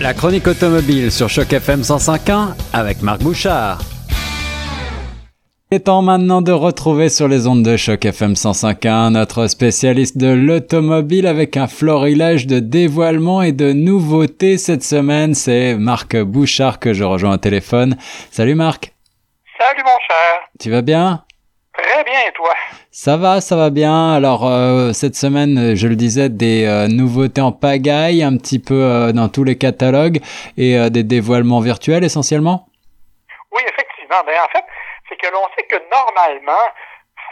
La chronique automobile sur Choc FM 105.1 avec Marc Bouchard. Il est temps maintenant de retrouver sur les ondes de Choc FM 105.1 notre spécialiste de l'automobile avec un florilège de dévoilements et de nouveautés cette semaine. C'est Marc Bouchard que je rejoins au téléphone. Salut Marc. Salut mon cher. Tu vas bien? Très bien et toi Ça va, ça va bien. Alors euh, cette semaine, je le disais, des euh, nouveautés en pagaille, un petit peu euh, dans tous les catalogues et des dévoilements virtuels essentiellement. Oui, effectivement. Ben, en fait, c'est que l'on sait que normalement,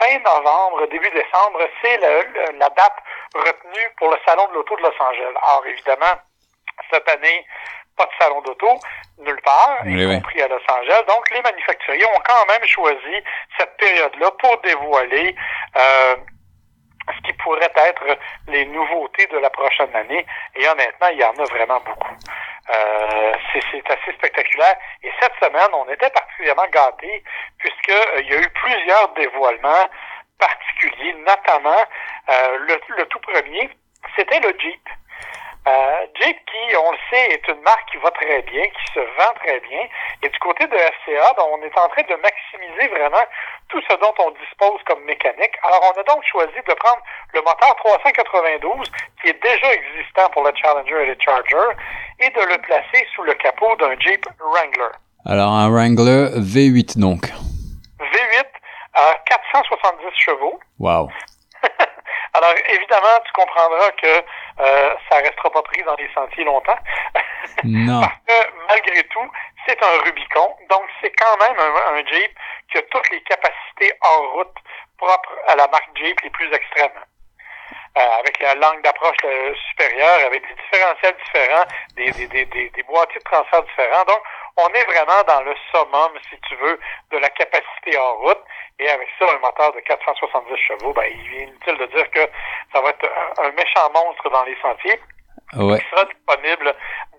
fin novembre, début décembre, c'est la date retenue pour le Salon de l'Auto de Los Angeles. Alors évidemment, cette année, pas de salon d'auto, nulle part, Oui, y oui. compris à Los Angeles. Donc les manufacturiers ont quand même choisi cette période-là pour dévoiler euh, ce qui pourrait être les nouveautés de la prochaine année. Et honnêtement, il y en a vraiment beaucoup. Euh, c'est assez spectaculaire. Et cette semaine, on était particulièrement gâtés puisqu'il y a eu plusieurs dévoilements particuliers, notamment euh, le, le tout premier, c'était le Jeep. Euh, Jeep qui, on le sait, est une marque qui va très bien, qui se vend très bien. Et du côté de FCA, ben, on est en train de maximiser vraiment tout ce dont on dispose comme mécanique. Alors, on a donc choisi de prendre le moteur 392 qui est déjà existant pour le Challenger et le Charger et de le placer sous le capot d'un Jeep Wrangler. Alors un Wrangler V8 donc. V8 à 470 chevaux. Waouh. Alors, évidemment, tu comprendras que euh, ça restera pas pris dans les sentiers longtemps. Non. Parce que, malgré tout, c'est un Rubicon. Donc, c'est quand même un, un Jeep qui a toutes les capacités hors route propres à la marque Jeep les plus extrêmes. Euh, avec la langue d'approche euh, supérieure, avec des différentiels différents, des, des, des, des, des boîtiers de transfert différents. Donc, on est vraiment dans le summum, si tu veux, de la capacité hors route. Et avec ça, un moteur de 470 chevaux, ben, il est inutile de dire que ça va être un, un méchant monstre dans les sentiers. Ouais. Il sera disponible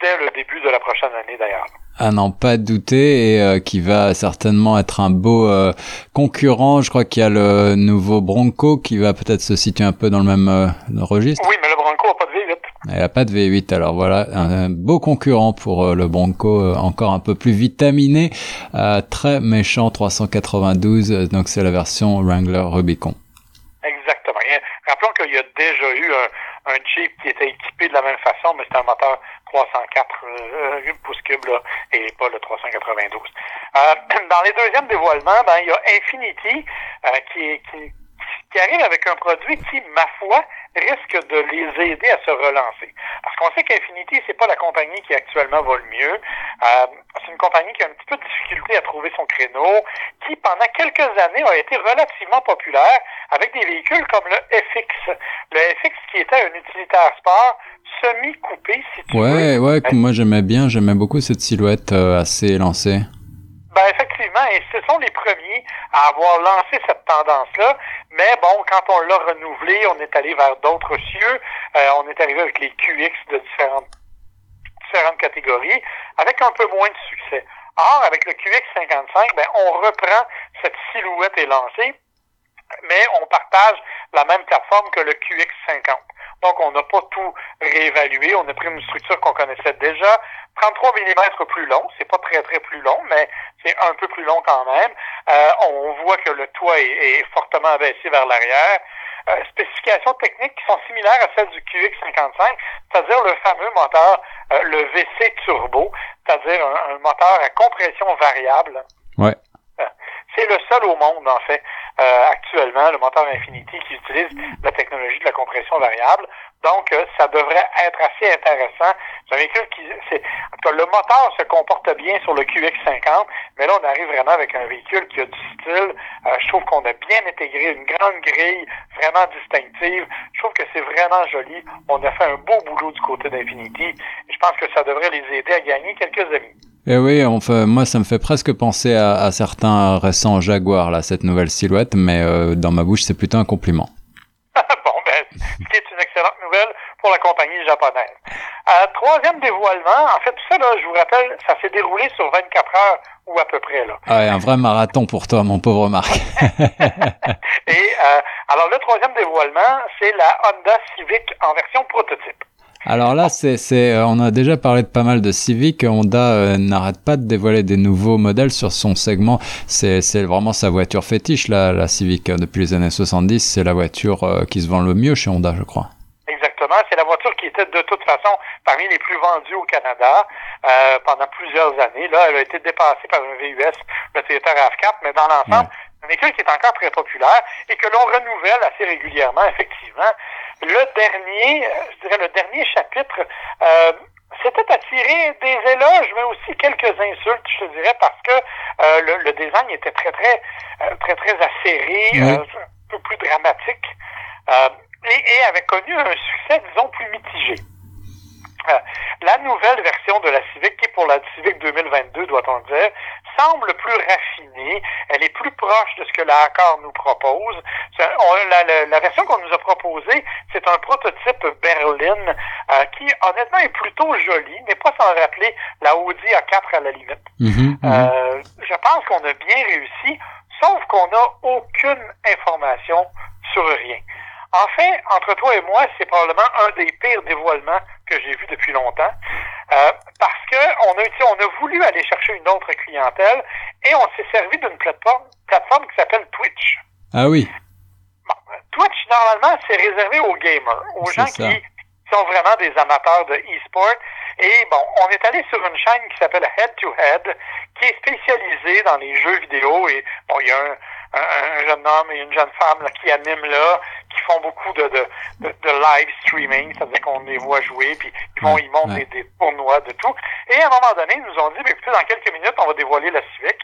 dès le début de la prochaine année, d'ailleurs. À n'en pas douter et euh, qui va certainement être un beau euh, concurrent. Je crois qu'il y a le nouveau Bronco qui va peut-être se situer un peu dans le même euh, registre. Oui, mais le Bronco n'a pas de V8. Elle a pas de V8, alors voilà, un, beau concurrent pour euh, le Bronco, euh, encore un peu plus vitaminé, euh, très méchant 392, euh, donc c'est la version Wrangler Rubicon. Exactement. Rappelons qu'il y a déjà eu un, un Jeep qui était équipé de la même façon, mais c'était un moteur 304 euh, pouces cubes là, et pas le 392. Euh, dans les deuxièmes dévoilements, ben, il y a Infinity qui, qui, qui arrive avec un produit qui, ma foi, risque de les aider à se relancer. Parce qu'on sait qu'Infinity, c'est pas la compagnie qui actuellement va le mieux. Euh, c'est une compagnie qui a un petit peu de difficulté à trouver son créneau, qui pendant quelques années a été relativement populaire avec des véhicules comme le FX. Le FX qui était un utilitaire sport semi-coupé, si tu Ouais, veux. ouais, que moi j'aimais bien, j'aimais beaucoup cette silhouette euh, assez élancée. Ben effectivement, et ce sont les premiers à avoir lancé cette tendance-là. Mais bon, quand on l'a renouvelé, on est allé vers d'autres cieux. Euh, on est arrivé avec les QX de différentes, différentes catégories, avec un peu moins de succès. Or, avec le QX55, ben, on reprend cette silhouette élancée, mais on partage la même plateforme que le QX50. Donc, on n'a pas tout réévalué. On a pris une structure qu'on connaissait déjà. 33 mm plus long. C'est pas très, très plus long, mais c'est un peu plus long quand même. Euh, on voit que le toit est, est fortement abaissé vers l'arrière. Euh, spécifications techniques qui sont similaires à celles du QX55, c'est-à-dire le fameux moteur, euh, le VC Turbo, c'est-à-dire un, un moteur à compression variable. Ouais. Euh, C'est le seul au monde, en fait, euh, actuellement, le moteur Infinity qui utilise la technologie de la compression variable. Donc, euh, ça devrait être assez intéressant. C'est un véhicule qui, le moteur se comporte bien sur le QX50, mais là, on arrive vraiment avec un véhicule qui a du style. Euh, je trouve qu'on a bien intégré une grande grille vraiment distinctive. Je trouve que c'est vraiment joli. On a fait un beau boulot du côté d'Infinity. Je pense que ça devrait les aider à gagner quelques amis. Et oui, enfin, moi ça me fait presque penser à, à certains récents Jaguar, là, cette nouvelle silhouette, mais euh, dans ma bouche c'est plutôt un compliment. bon, ben, c'est une excellente nouvelle pour la compagnie japonaise. Euh, troisième dévoilement, en fait, tout ça, là, je vous rappelle, ça s'est déroulé sur 24 heures ou à peu près. Là. Ah ouais, un vrai marathon pour toi, mon pauvre Marc. Et euh, alors, le troisième dévoilement, c'est la Honda Civic en version prototype. Alors là, c'est, c'est, on a déjà parlé de pas mal de Civic. Honda n'arrête pas de dévoiler des nouveaux modèles sur son segment. C'est, c'est vraiment sa voiture fétiche, la, la Civic. Depuis les années 70, c'est la voiture qui se vend le mieux chez Honda, je crois. Exactement. C'est la voiture qui était de toute façon parmi les plus vendues au Canada euh, pendant plusieurs années. Là, elle a été dépassée par un VUS, le Toyota RAV4, mais dans l'ensemble, un véhicule qui est encore très populaire et que l'on renouvelle assez régulièrement, effectivement. Le dernier, euh, je dirais le dernier chapitre, euh, c'était attiré des éloges, mais aussi quelques insultes, je te dirais, parce que euh, le, le, design était très, très, euh, très, très acéré, un peu plus dramatique et, et, avait connu un succès, disons, plus mitigé. Euh, la nouvelle version de la Civic, qui est pour la Civic 2022, doit-on dire, semble plus raffinée. Elle est plus proche de ce que la Accord nous propose. On, la, la, la, version qu'on nous a proposée, c'est un prototype berline euh, qui, honnêtement, est plutôt joli, mais pas sans rappeler la Audi A4 à la limite. Mm -hmm, euh, je pense qu'on a bien réussi, sauf qu'on n'a aucune information sur rien. En fait, entre toi et moi, c'est probablement un des pires dévoilements que j'ai vu depuis longtemps, euh, parce que on a, on a voulu aller chercher une autre clientèle et on s'est servi d'une plateforme, plateforme qui s'appelle Twitch. Ah oui. Bon, Twitch, normalement, c'est réservé aux gamers, aux gens ça. qui sont vraiment des amateurs de e-sport. Et bon, on est allé sur une chaîne qui s'appelle Head to Head, qui est spécialisée dans les jeux vidéo. Et bon, il y a un, un, un jeune homme et une jeune femme là, qui animent là, qui font beaucoup de, de, de, de live streaming, c'est-à-dire qu'on les voit jouer, puis ils vont, ils montent ouais. des, des, tournois de tout. Et à un moment donné, ils nous ont dit, ben, écoutez, dans quelques minutes, on va dévoiler la Civic,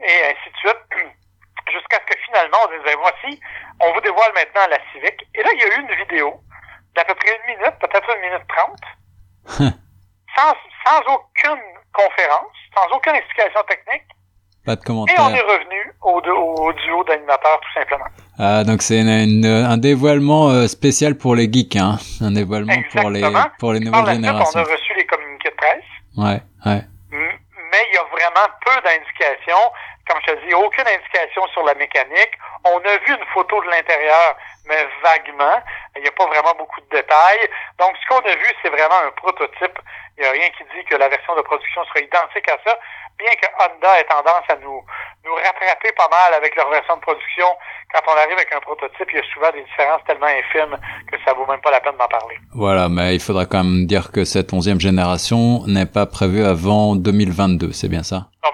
et ainsi de suite, jusqu'à ce que finalement, on disait, voici, on vous dévoile maintenant la Civic. Et là, il y a eu une vidéo d'à peu près une minute, peut-être une minute trente, sans, sans aucune conférence, sans aucune explication technique. Pas de commentaire. Et on est revenu au, au duo d'animateurs, tout simplement. Ah, donc c'est un dévoilement euh, spécial pour les geeks, hein. Un dévoilement pour les, pour les nouvelles générations. Suite, on a reçu les communiqués de presse. Ouais, ouais. Mais il y a vraiment peu d'indications. Comme je te dis, aucune indication sur la mécanique. On a vu une photo de l'intérieur, mais vaguement. Il n'y a pas vraiment beaucoup de détails. Donc, ce qu'on a vu, c'est vraiment un prototype. Il n'y a rien qui dit que la version de production sera identique à ça, bien que Honda ait tendance à nous, nous rattraper pas mal avec leur version de production. Quand on arrive avec un prototype, il y a souvent des différences tellement infimes que ça vaut même pas la peine d'en parler. Voilà, mais il faudra quand même dire que cette onzième génération n'est pas prévue avant 2022, c'est bien ça? Non,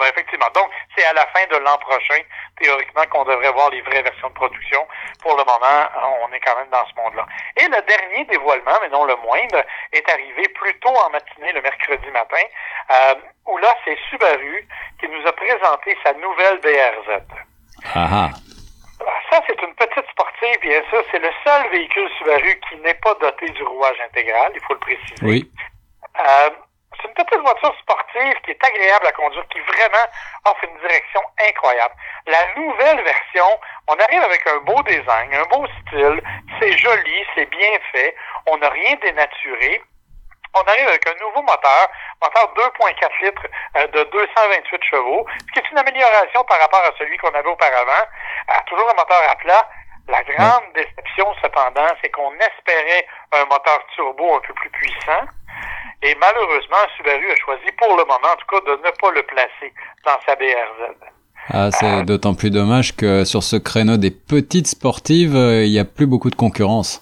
c'est à la fin de l'an prochain, théoriquement, qu'on devrait voir les vraies versions de production. Pour le moment, on est quand même dans ce monde-là. Et le dernier dévoilement, mais non le moindre, est arrivé plus tôt en matinée, le mercredi matin, euh, où là, c'est Subaru qui nous a présenté sa nouvelle BRZ. Ah ah. Ça, c'est une petite sportive, bien sûr. C'est le seul véhicule Subaru qui n'est pas doté du rouage intégral, il faut le préciser. Oui. Euh, c'est une petite voiture sportive qui est agréable à conduire, qui vraiment offre une direction incroyable. La nouvelle version, on arrive avec un beau design, un beau style, c'est joli, c'est bien fait, on n'a rien dénaturé. On arrive avec un nouveau moteur, moteur 2.4 litres euh, de 228 chevaux, ce qui est une amélioration par rapport à celui qu'on avait auparavant. Euh, toujours un moteur à plat. La grande déception, cependant, c'est qu'on espérait un moteur turbo un peu plus puissant. Et malheureusement, Subaru a choisi pour le moment, en tout cas, de ne pas le placer dans sa BRZ. Ah, c'est euh, d'autant plus dommage que sur ce créneau des petites sportives, il n'y a plus beaucoup de concurrence.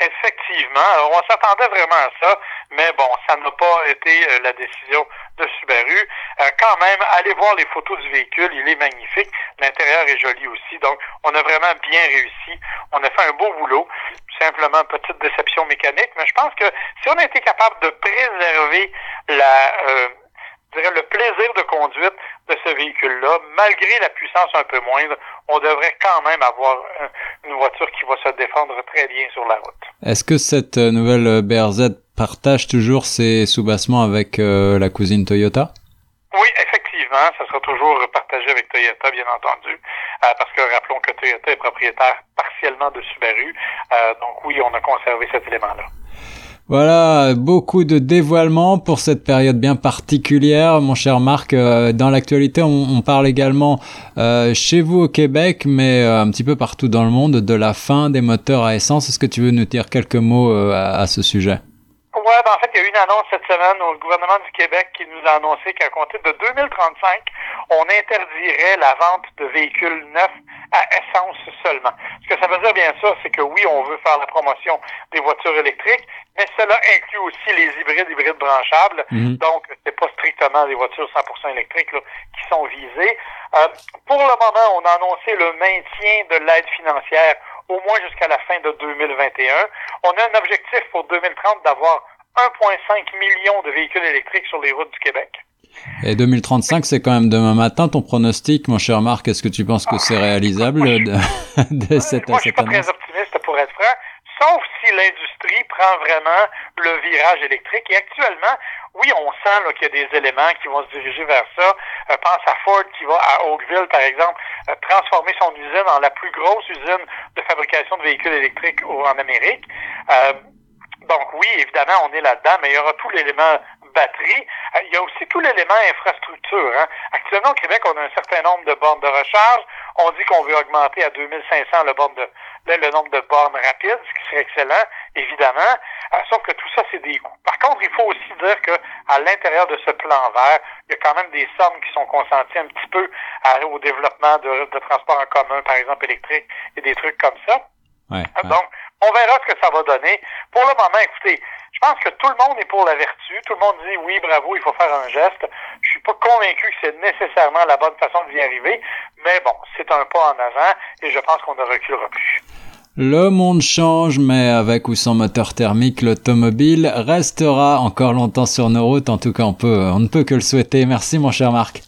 Effectivement. Alors, on s'attendait vraiment à ça, mais bon, ça n'a pas été euh, la décision de Subaru. Euh, quand même, allez voir les photos du véhicule, il est magnifique. L'intérieur est joli aussi, donc on a vraiment bien réussi. On a fait un beau boulot. Simplement petite déception mécanique, mais je pense que si on a été capable de préserver la euh, le plaisir de conduite de ce véhicule-là, malgré la puissance un peu moindre, on devrait quand même avoir une voiture qui va se défendre très bien sur la route. Est-ce que cette nouvelle BRZ partage toujours ses soubassements avec euh, la cousine Toyota? Oui, effectivement, ça sera toujours partagé avec Toyota, bien entendu, euh, parce que rappelons que Toyota est propriétaire partiellement de Subaru, euh, donc oui, on a conservé cet élément-là. Voilà, beaucoup de dévoilements pour cette période bien particulière, mon cher Marc. Euh, dans l'actualité, on, on, parle également euh, chez vous au Québec, mais euh, un petit peu partout dans le monde, de la fin des moteurs à essence. Est-ce que tu veux nous dire quelques mots à, à, ce sujet? Oui, ben en fait, il y a eu une annonce cette semaine au gouvernement du Québec qui nous a annoncé qu'à compter de 2035, on interdirait la vente de véhicules neufs à essence seulement. Ce que ça veut dire, bien sûr, c'est que oui, on veut faire la promotion des voitures électriques, mais cela inclut aussi les hybrides, hybrides branchables. Mhm. Donc, c'est pas strictement des voitures 100% électriques qui sont visées. Euh, pour le moment, on a annoncé le maintien de l'aide financière au moins jusqu'à la fin de 2021. On a un objectif pour 2030 d'avoir 1,5 million de véhicules électriques sur les routes du Québec. Et 2035, c'est quand même demain matin ton pronostic, mon cher Marc. Est-ce que tu penses que c'est réalisable de, de cette, moi, je suis pas très optimiste pour être franc, sauf si l'industrie prend vraiment le virage électrique. Et actuellement, oui, on sent qu'il y a des éléments qui vont se diriger vers ça. Euh, pense à Ford qui va à Oakville, par exemple, euh, transformer son usine en la plus grosse usine de fabrication de véhicules électriques en Amérique. Euh, donc oui, évidemment, on est là-dedans, mais il y aura tout l'élément batterie. Euh, il y a aussi tout l'élément infrastructure. Hein. Actuellement, au Québec, on a un certain nombre de bornes de recharge. On dit qu'on veut augmenter à 2500 le, borne de, le, nombre de bornes rapides, ce qui serait excellent, évidemment. Euh, sauf que tout ça, c'est des coûts. Par contre, il faut aussi dire que à l'intérieur de ce plan vert, il y a quand même des sommes qui sont consenties un petit peu au développement de, de transports en commun, par exemple électrique, et des trucs comme ça. Ouais, Donc, on verra ce que ça va donner. Pour le moment, écoutez, je pense que tout le monde est pour la vertu. Tout le monde dit oui, bravo, il faut faire un geste. Je suis pas convaincu que c'est nécessairement la bonne façon d'y arriver, mais bon, c'est un pas en avant et je pense qu'on ne reculera plus. Le monde change, mais avec ou sans moteur thermique, l'automobile restera encore longtemps sur nos routes. En tout cas, on peut, on ne peut que le souhaiter. Merci, mon cher Marc.